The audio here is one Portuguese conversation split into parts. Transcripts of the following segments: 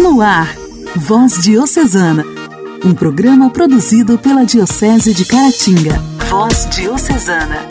No ar, Voz Diocesana, um programa produzido pela Diocese de Caratinga. Voz Diocesana.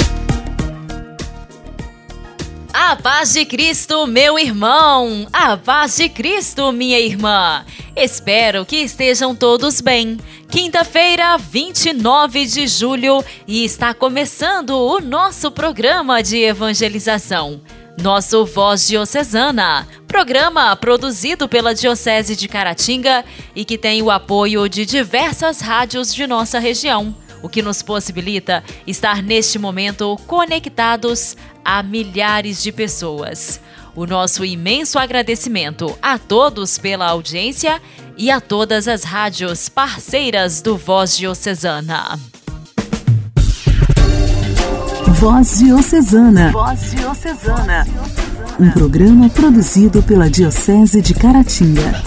A paz de Cristo, meu irmão! A paz de Cristo, minha irmã! Espero que estejam todos bem. Quinta-feira, 29 de julho, e está começando o nosso programa de evangelização. Nosso Voz Diocesana, programa produzido pela Diocese de Caratinga e que tem o apoio de diversas rádios de nossa região, o que nos possibilita estar neste momento conectados a milhares de pessoas. O nosso imenso agradecimento a todos pela audiência e a todas as rádios parceiras do Voz Diocesana. Voz Diocesana. Voz Diocesana. Um programa produzido pela Diocese de Caratinga.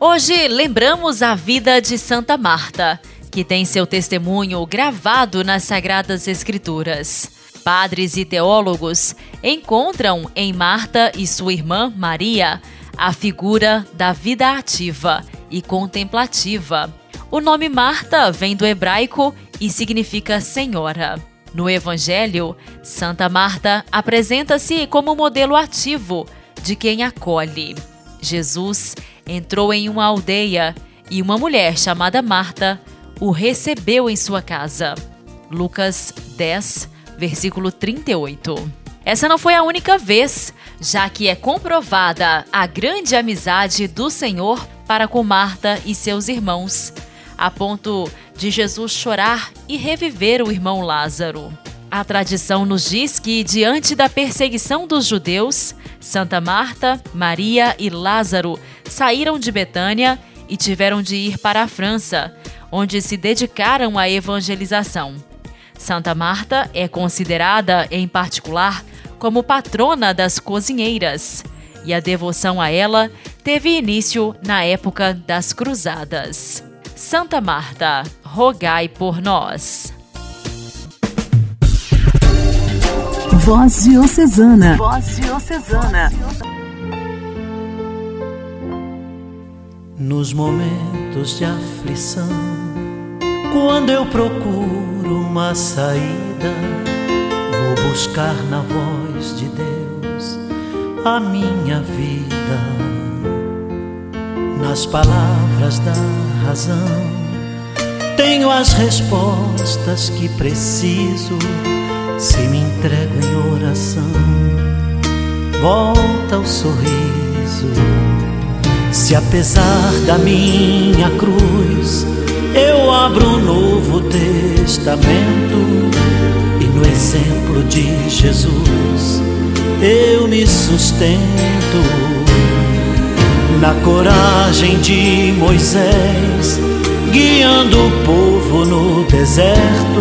Hoje lembramos a vida de Santa Marta, que tem seu testemunho gravado nas Sagradas Escrituras. Padres e teólogos encontram em Marta e sua irmã Maria a figura da vida ativa e contemplativa o nome Marta vem do hebraico e significa senhora. No Evangelho, Santa Marta apresenta-se como modelo ativo de quem acolhe. Jesus entrou em uma aldeia e uma mulher chamada Marta o recebeu em sua casa. Lucas 10, versículo 38. Essa não foi a única vez, já que é comprovada a grande amizade do Senhor para com Marta e seus irmãos a ponto de Jesus chorar e reviver o irmão Lázaro. A tradição nos diz que, diante da perseguição dos judeus, Santa Marta, Maria e Lázaro saíram de Betânia e tiveram de ir para a França, onde se dedicaram à evangelização. Santa Marta é considerada, em particular, como patrona das cozinheiras, e a devoção a ela teve início na época das Cruzadas. Santa Marta, rogai por nós. Voz Diocesana. Voz Diocesana. Nos momentos de aflição, quando eu procuro uma saída, vou buscar na voz de Deus a minha vida nas palavras da razão. Tenho as respostas que preciso se me entrego em oração. Volta o sorriso. Se apesar da minha cruz eu abro um novo testamento e no exemplo de Jesus eu me sustento na coragem de Moisés, guiando o povo no deserto,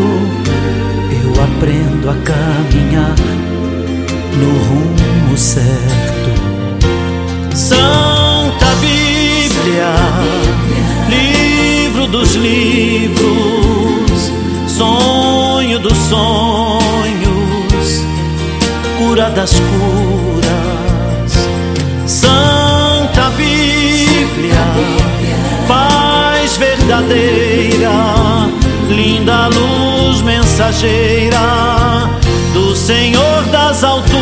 eu aprendo a caminhar no rumo certo. Santa Bíblia, livro dos livros, sonho dos sonhos, cura das curas. Santa paz verdadeira, linda luz mensageira do Senhor das alturas.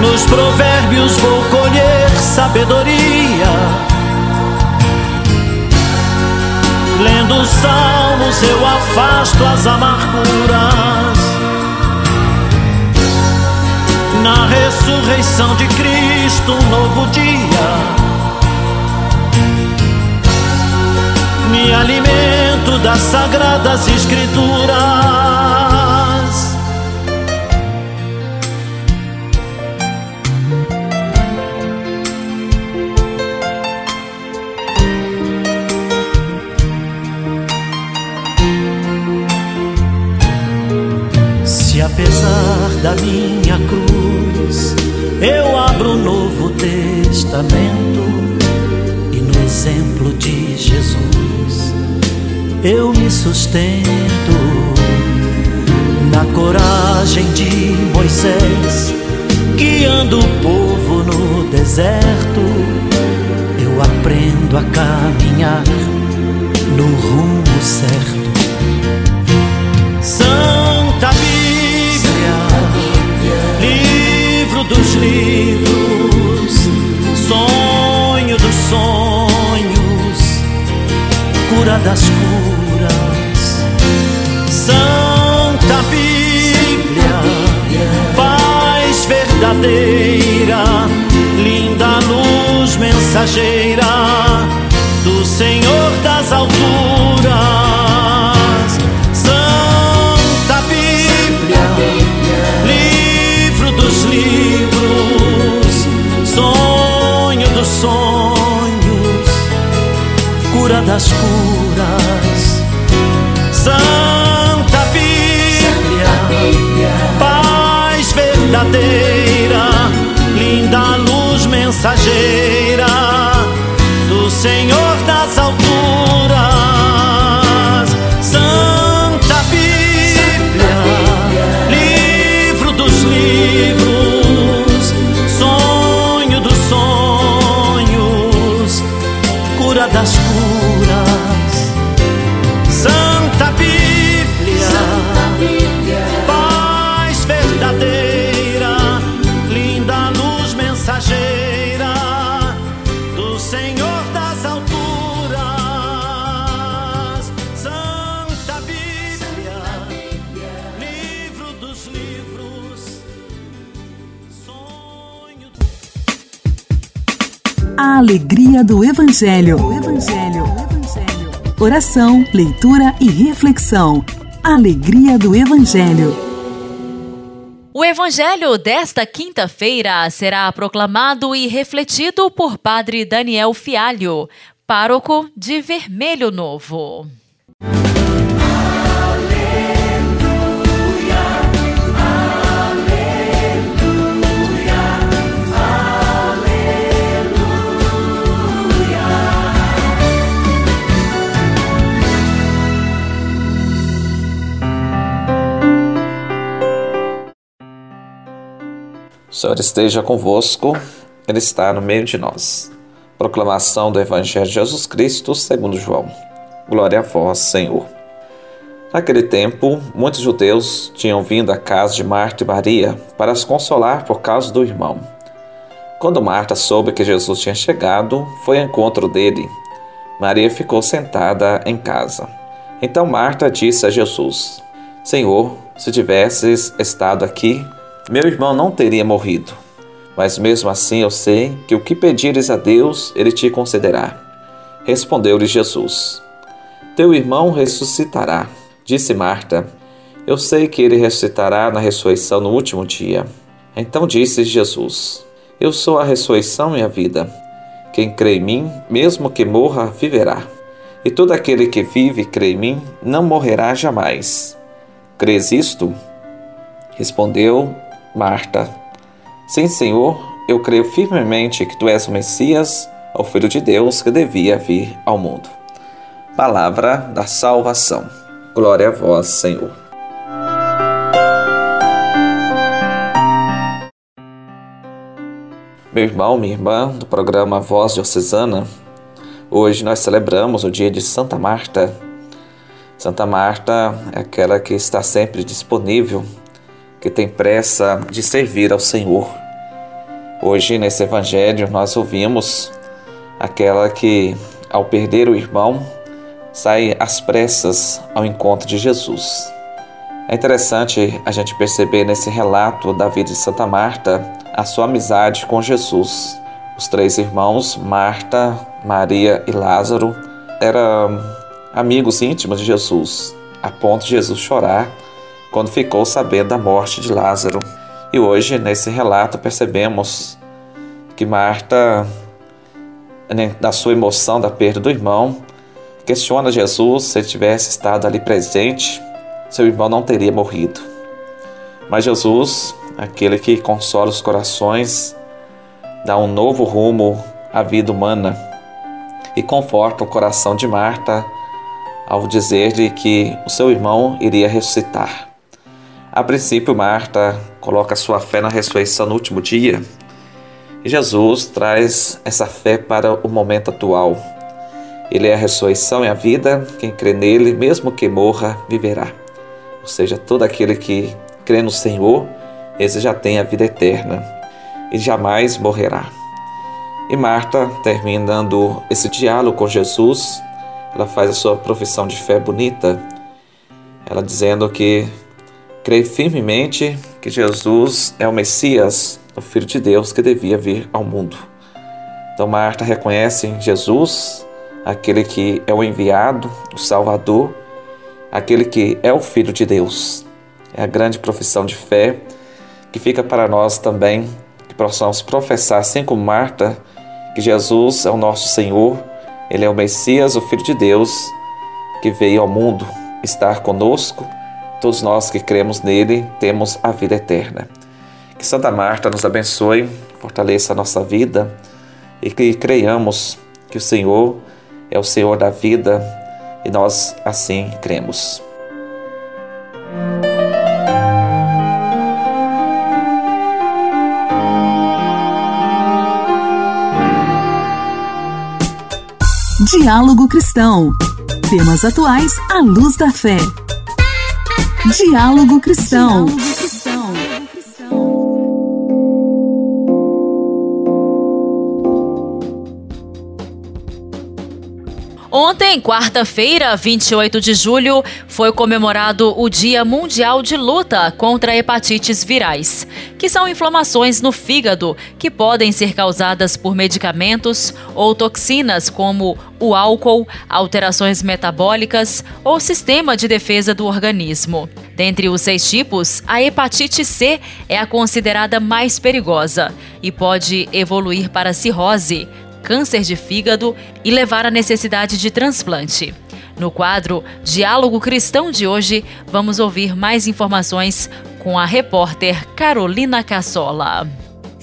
Nos provérbios vou colher sabedoria. Lendo os salmos eu afasto as amarguras na ressurreição de Cristo, um novo dia. Me alimento das sagradas escrituras. Se apesar da minha eu me sustento na coragem Moisés, guiando o povo no deserto, eu aprendo a caminhar no rumo certo. Santa Bíblia, livro dos livros, sonho dos sonhos, cura das curas. Santa Bíblia, paz verdadeira, linda luz mensageira do Senhor das alturas. Linda luz mensageira alegria do Evangelho. Evangelho. Evangelho. Oração, leitura e reflexão. Alegria do Evangelho. O evangelho desta quinta-feira será proclamado e refletido por Padre Daniel Fialho, pároco de Vermelho Novo. O Senhor esteja convosco, Ele está no meio de nós. Proclamação do Evangelho de Jesus Cristo segundo João. Glória a vós, Senhor. Naquele tempo, muitos judeus tinham vindo à casa de Marta e Maria para as consolar por causa do irmão. Quando Marta soube que Jesus tinha chegado, foi ao encontro dele. Maria ficou sentada em casa. Então Marta disse a Jesus: Senhor, se tivesses estado aqui, meu irmão não teria morrido. Mas mesmo assim eu sei que o que pedires a Deus, ele te concederá. Respondeu-lhe Jesus: Teu irmão ressuscitará. Disse Marta: Eu sei que ele ressuscitará na ressurreição no último dia. Então disse Jesus: Eu sou a ressurreição e a vida. Quem crê em mim, mesmo que morra, viverá. E todo aquele que vive e crê em mim, não morrerá jamais. Crês isto? Respondeu Marta: Sim, Senhor, eu creio firmemente que tu és o Messias, o Filho de Deus que devia vir ao mundo. Palavra da salvação. Glória a vós, Senhor. Meu irmão, minha irmã, do programa Voz Diocesana, hoje nós celebramos o dia de Santa Marta. Santa Marta é aquela que está sempre disponível, que tem pressa de servir ao Senhor. Hoje, nesse Evangelho, nós ouvimos aquela que, ao perder o irmão, sai às pressas ao encontro de Jesus. É interessante a gente perceber nesse relato da vida de Santa Marta a sua amizade com Jesus. Os três irmãos, Marta, Maria e Lázaro, eram amigos íntimos de Jesus, a ponto de Jesus chorar quando ficou sabendo da morte de Lázaro. E hoje, nesse relato, percebemos que Marta, na sua emoção da perda do irmão, questiona Jesus se ele tivesse estado ali presente, seu irmão não teria morrido. Mas Jesus, aquele que consola os corações, dá um novo rumo à vida humana e conforta o coração de Marta ao dizer-lhe que o seu irmão iria ressuscitar. A princípio, Marta coloca sua fé na ressurreição no último dia e Jesus traz essa fé para o momento atual. Ele é a ressurreição e a vida, quem crê nele, mesmo que morra, viverá. Ou seja, todo aquele que crê no Senhor, esse já tem a vida eterna e jamais morrerá. E Marta, terminando esse diálogo com Jesus, ela faz a sua profissão de fé bonita, ela dizendo que crê firmemente que Jesus é o Messias, o Filho de Deus que devia vir ao mundo. Então Marta reconhece em Jesus aquele que é o enviado, o Salvador, aquele que é o Filho de Deus. É a grande profissão de fé que fica para nós também, que possamos professar, assim como Marta, que Jesus é o nosso Senhor, Ele é o Messias, o Filho de Deus, que veio ao mundo estar conosco. Todos nós que cremos nele temos a vida eterna. Que Santa Marta nos abençoe, fortaleça a nossa vida e que creiamos que o Senhor é o Senhor da vida e nós assim cremos. Diálogo Cristão. Temas atuais à luz da fé. Diálogo Cristão. Ontem, quarta-feira, 28 de julho, foi comemorado o Dia Mundial de Luta contra Hepatites Virais, que são inflamações no fígado que podem ser causadas por medicamentos ou toxinas como o álcool, alterações metabólicas ou sistema de defesa do organismo. Dentre os seis tipos, a hepatite C é a considerada mais perigosa e pode evoluir para cirrose, câncer de fígado e levar à necessidade de transplante. No quadro Diálogo Cristão de hoje, vamos ouvir mais informações com a repórter Carolina Cassola.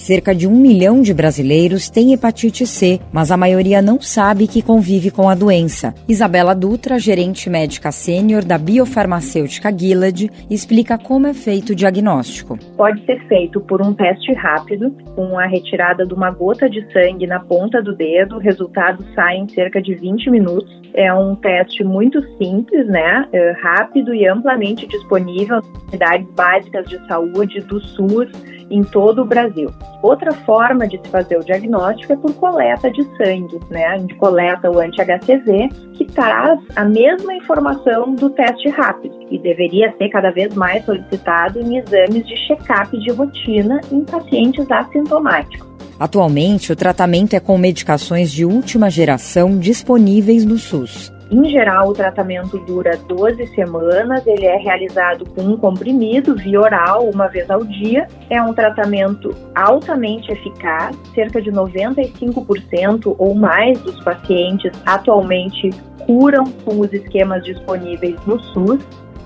Cerca de um milhão de brasileiros têm hepatite C, mas a maioria não sabe que convive com a doença. Isabela Dutra, gerente médica sênior da biofarmacêutica Gilead, explica como é feito o diagnóstico. Pode ser feito por um teste rápido, com a retirada de uma gota de sangue na ponta do dedo. O resultado sai em cerca de 20 minutos. É um teste muito simples, né? É rápido e amplamente disponível nas unidades básicas de saúde do SUS em todo o Brasil. Outra forma de se fazer o diagnóstico é por coleta de sangue, né? A gente coleta o anti-HCV, que traz a mesma informação do teste rápido e deveria ser cada vez mais solicitado em exames de check-up de rotina em pacientes assintomáticos. Atualmente, o tratamento é com medicações de última geração disponíveis no SUS. Em geral, o tratamento dura 12 semanas, ele é realizado com um comprimido via oral uma vez ao dia. É um tratamento altamente eficaz, cerca de 95% ou mais dos pacientes atualmente curam com os esquemas disponíveis no SUS.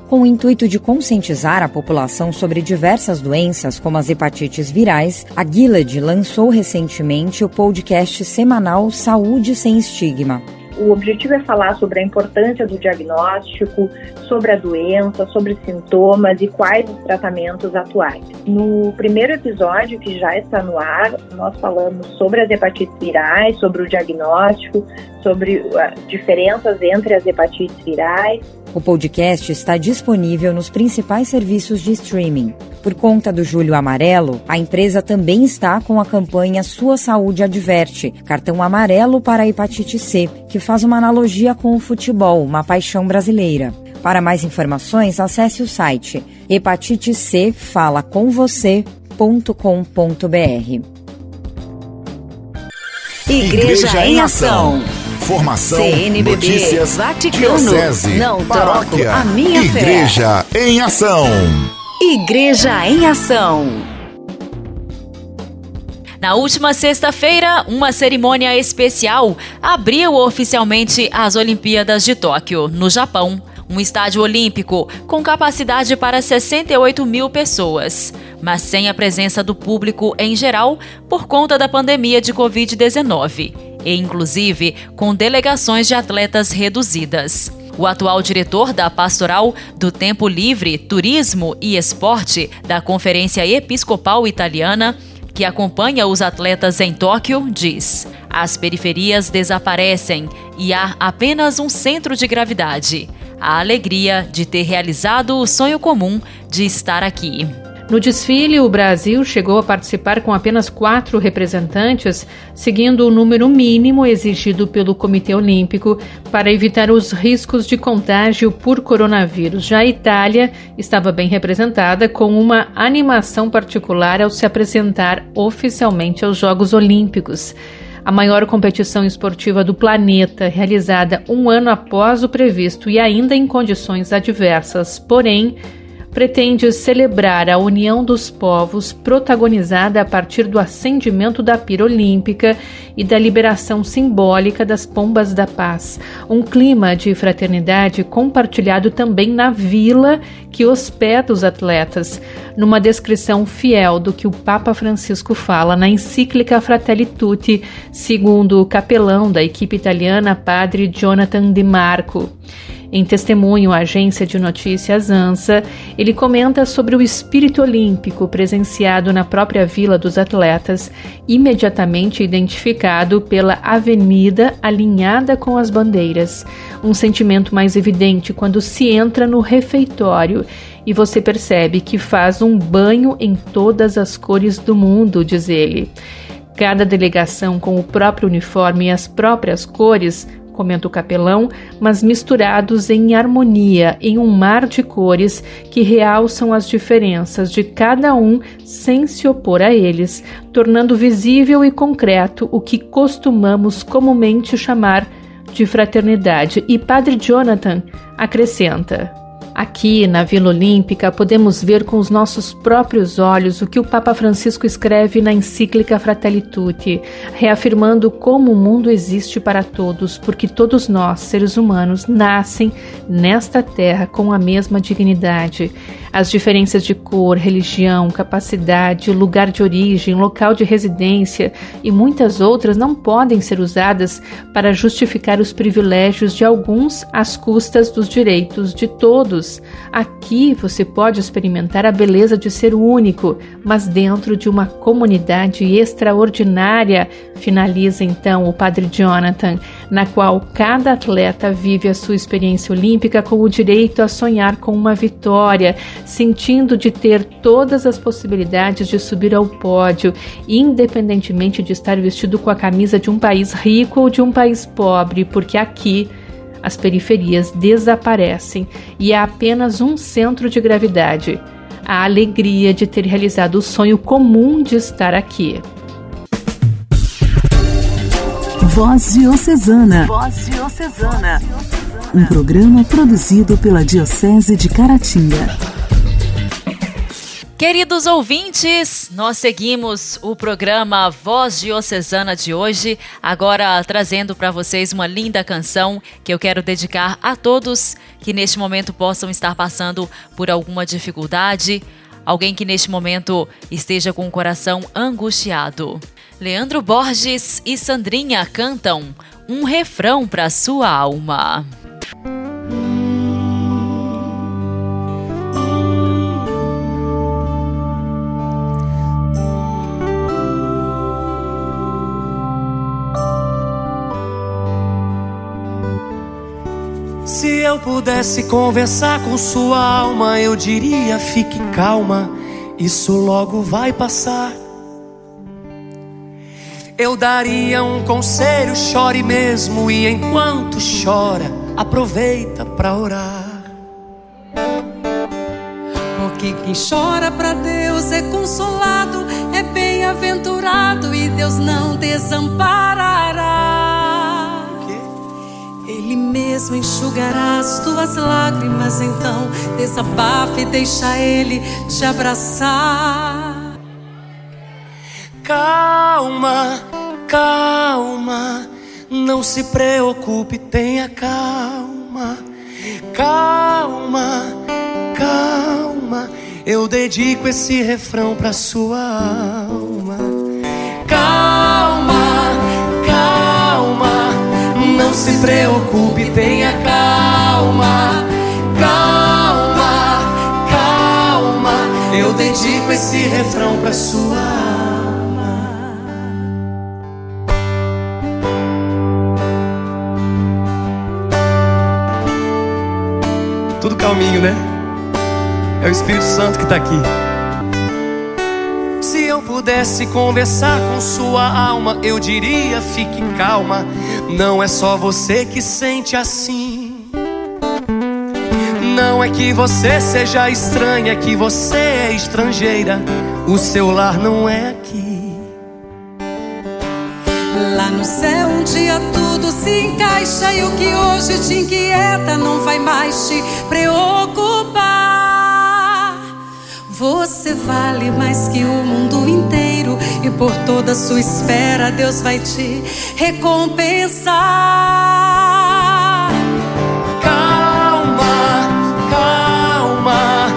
Com o intuito de conscientizar a população sobre diversas doenças, como as hepatites virais, a Gilead lançou recentemente o podcast semanal Saúde Sem Estigma. O objetivo é falar sobre a importância do diagnóstico, sobre a doença, sobre sintomas e quais os tratamentos atuais. No primeiro episódio, que já está no ar, nós falamos sobre as hepatites virais, sobre o diagnóstico, sobre as diferenças entre as hepatites virais. O podcast está disponível nos principais serviços de streaming. Por conta do Julho Amarelo, a empresa também está com a campanha Sua Saúde Adverte, cartão amarelo para a hepatite C, que faz uma analogia com o futebol, uma paixão brasileira. Para mais informações, acesse o site hepatitecfalacomvocê.com.br. Igreja em Ação. Formação, CNBB, notícias, Vaticano, diocese, não paróquia, a minha Igreja fé. em Ação. Igreja em Ação. Na última sexta-feira, uma cerimônia especial abriu oficialmente as Olimpíadas de Tóquio, no Japão. Um estádio olímpico com capacidade para 68 mil pessoas, mas sem a presença do público em geral por conta da pandemia de Covid-19 e inclusive com delegações de atletas reduzidas. O atual diretor da Pastoral do Tempo Livre, Turismo e Esporte da Conferência Episcopal Italiana, que acompanha os atletas em Tóquio, diz: as periferias desaparecem e há apenas um centro de gravidade a alegria de ter realizado o sonho comum de estar aqui. No desfile, o Brasil chegou a participar com apenas quatro representantes, seguindo o número mínimo exigido pelo Comitê Olímpico para evitar os riscos de contágio por coronavírus. Já a Itália estava bem representada, com uma animação particular ao se apresentar oficialmente aos Jogos Olímpicos a maior competição esportiva do planeta, realizada um ano após o previsto e ainda em condições adversas. Porém, pretende celebrar a união dos povos protagonizada a partir do acendimento da pira olímpica e da liberação simbólica das pombas da paz. Um clima de fraternidade compartilhado também na vila que hospeda os atletas, numa descrição fiel do que o Papa Francisco fala na encíclica Fratelli Tutti, segundo o capelão da equipe italiana, padre Jonathan Di Marco. Em testemunho à agência de notícias ANSA, ele comenta sobre o espírito olímpico presenciado na própria Vila dos Atletas, imediatamente identificado pela avenida alinhada com as bandeiras. Um sentimento mais evidente quando se entra no refeitório e você percebe que faz um banho em todas as cores do mundo, diz ele. Cada delegação com o próprio uniforme e as próprias cores comenta o capelão, mas misturados em harmonia, em um mar de cores que realçam as diferenças de cada um sem se opor a eles, tornando visível e concreto o que costumamos comumente chamar de fraternidade. E Padre Jonathan acrescenta. Aqui, na Vila Olímpica, podemos ver com os nossos próprios olhos o que o Papa Francisco escreve na encíclica Fratelli Tutti, reafirmando como o mundo existe para todos, porque todos nós, seres humanos, nascem nesta terra com a mesma dignidade. As diferenças de cor, religião, capacidade, lugar de origem, local de residência e muitas outras não podem ser usadas para justificar os privilégios de alguns às custas dos direitos de todos. Aqui você pode experimentar a beleza de ser único, mas dentro de uma comunidade extraordinária, finaliza então o Padre Jonathan, na qual cada atleta vive a sua experiência olímpica com o direito a sonhar com uma vitória sentindo de ter todas as possibilidades de subir ao pódio, independentemente de estar vestido com a camisa de um país rico ou de um país pobre, porque aqui as periferias desaparecem e há apenas um centro de gravidade. A alegria de ter realizado o sonho comum de estar aqui. Voz Diocesana. Voz Diocesana. Um programa produzido pela Diocese de Caratinga. Queridos ouvintes, nós seguimos o programa Voz Diocesana de hoje, agora trazendo para vocês uma linda canção que eu quero dedicar a todos que neste momento possam estar passando por alguma dificuldade, alguém que neste momento esteja com o coração angustiado. Leandro Borges e Sandrinha cantam um refrão para sua alma. Se eu pudesse conversar com sua alma, eu diria: fique calma, isso logo vai passar. Eu daria um conselho, chore mesmo, e enquanto chora, aproveita para orar. Porque quem chora para Deus é consolado, é bem-aventurado e Deus não desamparará. Ele mesmo enxugará as tuas lágrimas, então desabafe e deixa Ele te abraçar. Calma, calma, não se preocupe, tenha calma. Calma, calma, eu dedico esse refrão pra sua alma. Se preocupe, tenha calma. calma, calma. Eu dedico esse refrão pra sua alma. Tudo calminho, né? É o Espírito Santo que está aqui. Se eu pudesse conversar com sua alma, eu diria: fique calma. Não é só você que sente assim. Não é que você seja estranha, é que você é estrangeira. O seu lar não é aqui. Lá no céu, um dia tudo se encaixa e o que hoje te inquieta não vai mais te preocupar. Você vale mais que o mundo inteiro e por toda a sua espera Deus vai te recompensar. Calma, calma,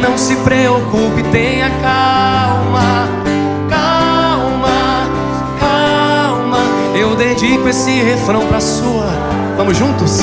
não se preocupe, tenha calma. Calma, calma, eu dedico esse refrão pra sua. Vamos juntos?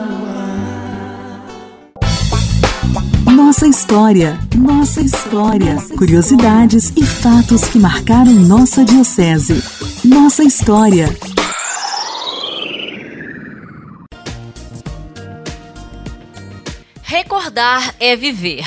Nossa história, nossa história. Curiosidades e fatos que marcaram nossa diocese. Nossa história. Recordar é viver.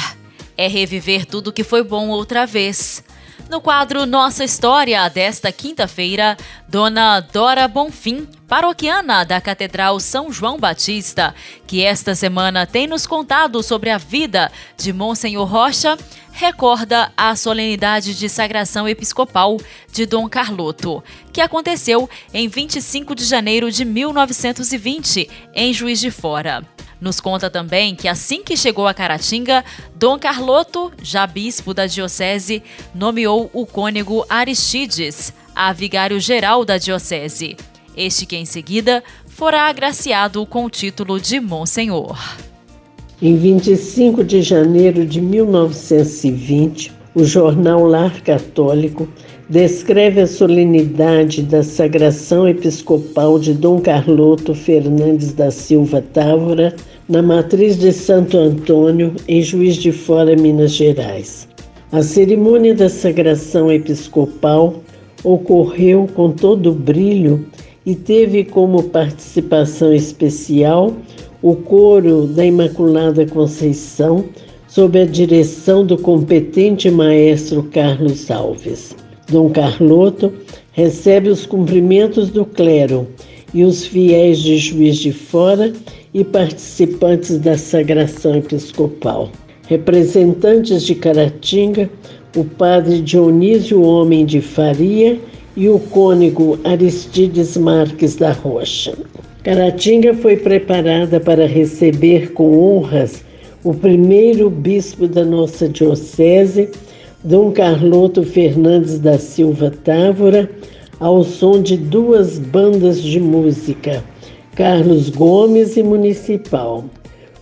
É reviver tudo que foi bom outra vez. No quadro Nossa História desta quinta-feira, Dona Dora Bonfim, paroquiana da Catedral São João Batista, que esta semana tem nos contado sobre a vida de Monsenhor Rocha, recorda a solenidade de sagração episcopal de Dom Carloto, que aconteceu em 25 de janeiro de 1920, em Juiz de Fora. Nos conta também que assim que chegou a Caratinga, Dom Carloto, já bispo da diocese, nomeou o cônego Aristides a vigário-geral da diocese. Este que em seguida fora agraciado com o título de Monsenhor. Em 25 de janeiro de 1920, o jornal Lar Católico descreve a solenidade da sagração episcopal de Dom Carloto Fernandes da Silva Távora na matriz de Santo Antônio, em Juiz de Fora, Minas Gerais. A cerimônia da sagração episcopal ocorreu com todo brilho e teve como participação especial o coro da Imaculada Conceição, sob a direção do competente maestro Carlos Alves. Dom Carloto recebe os cumprimentos do clero e os fiéis de Juiz de Fora e participantes da sagração episcopal. Representantes de Caratinga, o padre Dionísio Homem de Faria e o cônego Aristides Marques da Rocha. Caratinga foi preparada para receber com honras o primeiro bispo da nossa diocese, Dom Carloto Fernandes da Silva Távora, ao som de duas bandas de música, Carlos Gomes e Municipal.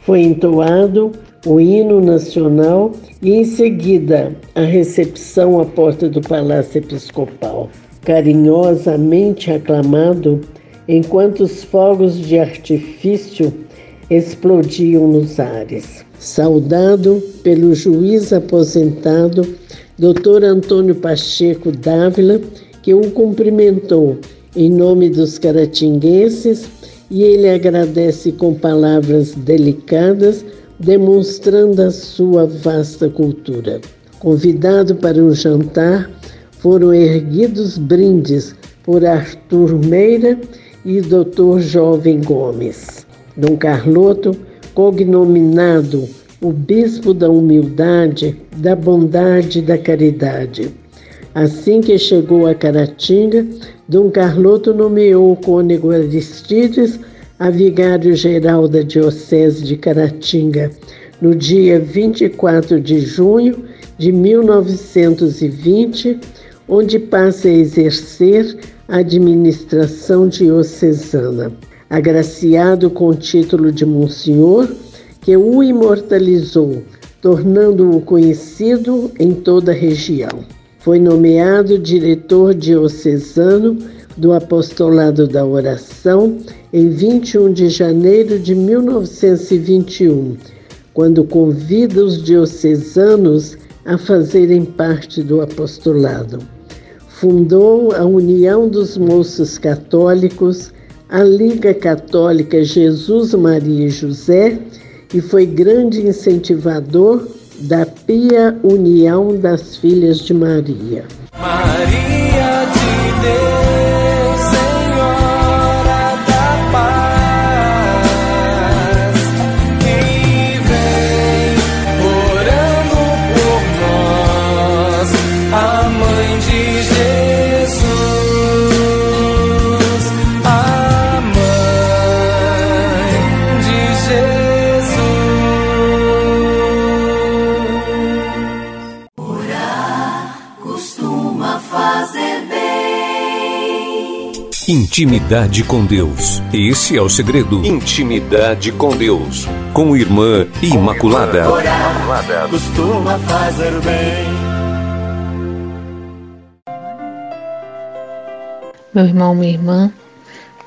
Foi entoado o hino nacional e, em seguida, a recepção à porta do Palácio Episcopal. Carinhosamente aclamado, enquanto os fogos de artifício explodiam nos ares. Saudado pelo juiz aposentado, Dr. Antônio Pacheco Dávila, que o cumprimentou em nome dos caratinguenses e ele agradece com palavras delicadas, demonstrando a sua vasta cultura. Convidado para um jantar, foram erguidos brindes por Arthur Meira e Dr. Jovem Gomes. Dom Carloto, cognominado o bispo da humildade, da bondade e da caridade, Assim que chegou a Caratinga, Dom Carloto nomeou cônego Aristides a vigário-geral da Diocese de Caratinga no dia 24 de junho de 1920, onde passa a exercer a administração diocesana. Agraciado com o título de Monsenhor, que o imortalizou, tornando-o conhecido em toda a região. Foi nomeado diretor diocesano do Apostolado da Oração em 21 de janeiro de 1921, quando convida os diocesanos a fazerem parte do apostolado. Fundou a União dos Moços Católicos, a Liga Católica Jesus Maria e José e foi grande incentivador da Pia União das Filhas de Maria. Maria Intimidade com Deus. Esse é o segredo. Intimidade com Deus. Com Irmã Imaculada. Orar costuma fazer bem. Meu irmão, minha irmã,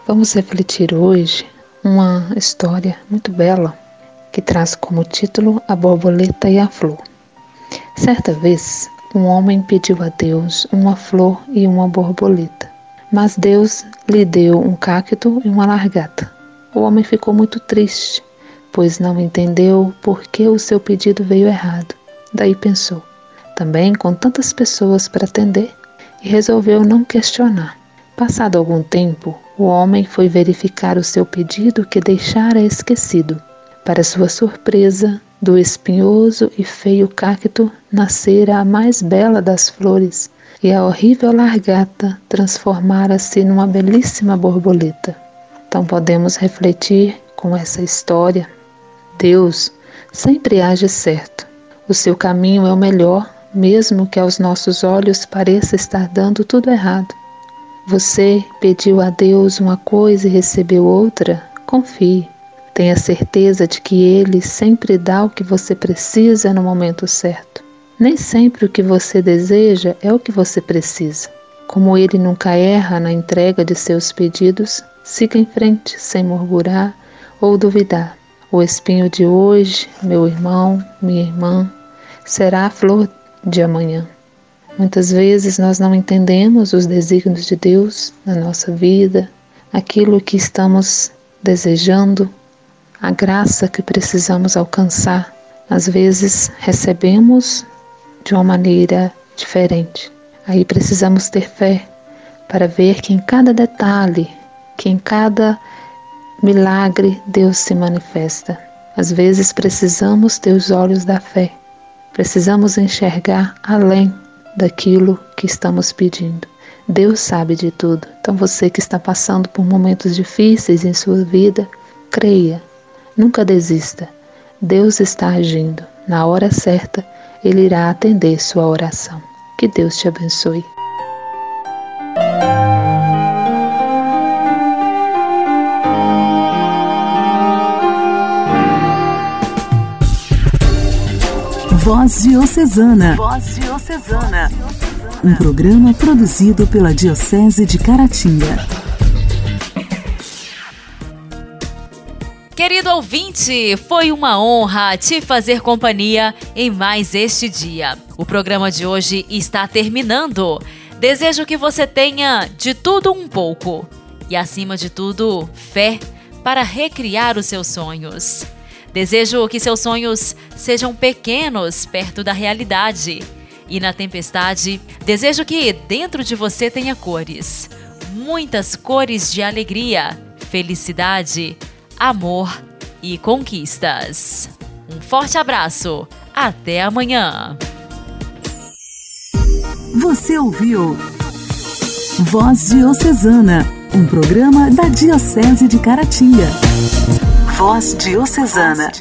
vamos refletir hoje uma história muito bela que traz como título A Borboleta e a Flor. Certa vez, um homem pediu a Deus uma flor e uma borboleta. Mas Deus lhe deu um cacto e uma largata. O homem ficou muito triste, pois não entendeu por que o seu pedido veio errado. Daí pensou, também com tantas pessoas para atender, e resolveu não questionar. Passado algum tempo, o homem foi verificar o seu pedido que deixara esquecido. Para sua surpresa, do espinhoso e feio cacto nascera a mais bela das flores, e a horrível largata transformara-se numa belíssima borboleta. Então podemos refletir com essa história. Deus sempre age certo. O seu caminho é o melhor, mesmo que aos nossos olhos pareça estar dando tudo errado. Você pediu a Deus uma coisa e recebeu outra? Confie. Tenha certeza de que Ele sempre dá o que você precisa no momento certo. Nem sempre o que você deseja é o que você precisa. Como ele nunca erra na entrega de seus pedidos, siga em frente sem murmurar ou duvidar. O espinho de hoje, meu irmão, minha irmã, será a flor de amanhã. Muitas vezes nós não entendemos os desígnios de Deus na nossa vida, aquilo que estamos desejando, a graça que precisamos alcançar. Às vezes recebemos de uma maneira diferente. Aí precisamos ter fé para ver que em cada detalhe, que em cada milagre Deus se manifesta. Às vezes precisamos ter os olhos da fé, precisamos enxergar além daquilo que estamos pedindo. Deus sabe de tudo. Então você que está passando por momentos difíceis em sua vida, creia, nunca desista. Deus está agindo na hora certa ele irá atender sua oração. Que Deus te abençoe. Voz Diocesana. Voz Diocesana. Um programa produzido pela Diocese de Caratinga. Querido ouvinte, foi uma honra te fazer companhia em mais este dia. O programa de hoje está terminando. Desejo que você tenha de tudo um pouco e, acima de tudo, fé para recriar os seus sonhos. Desejo que seus sonhos sejam pequenos perto da realidade. E na tempestade, desejo que dentro de você tenha cores muitas cores de alegria, felicidade amor e conquistas. Um forte abraço. Até amanhã. Você ouviu Voz Diocesana, um programa da Diocese de Caratinga. Voz Diocesana.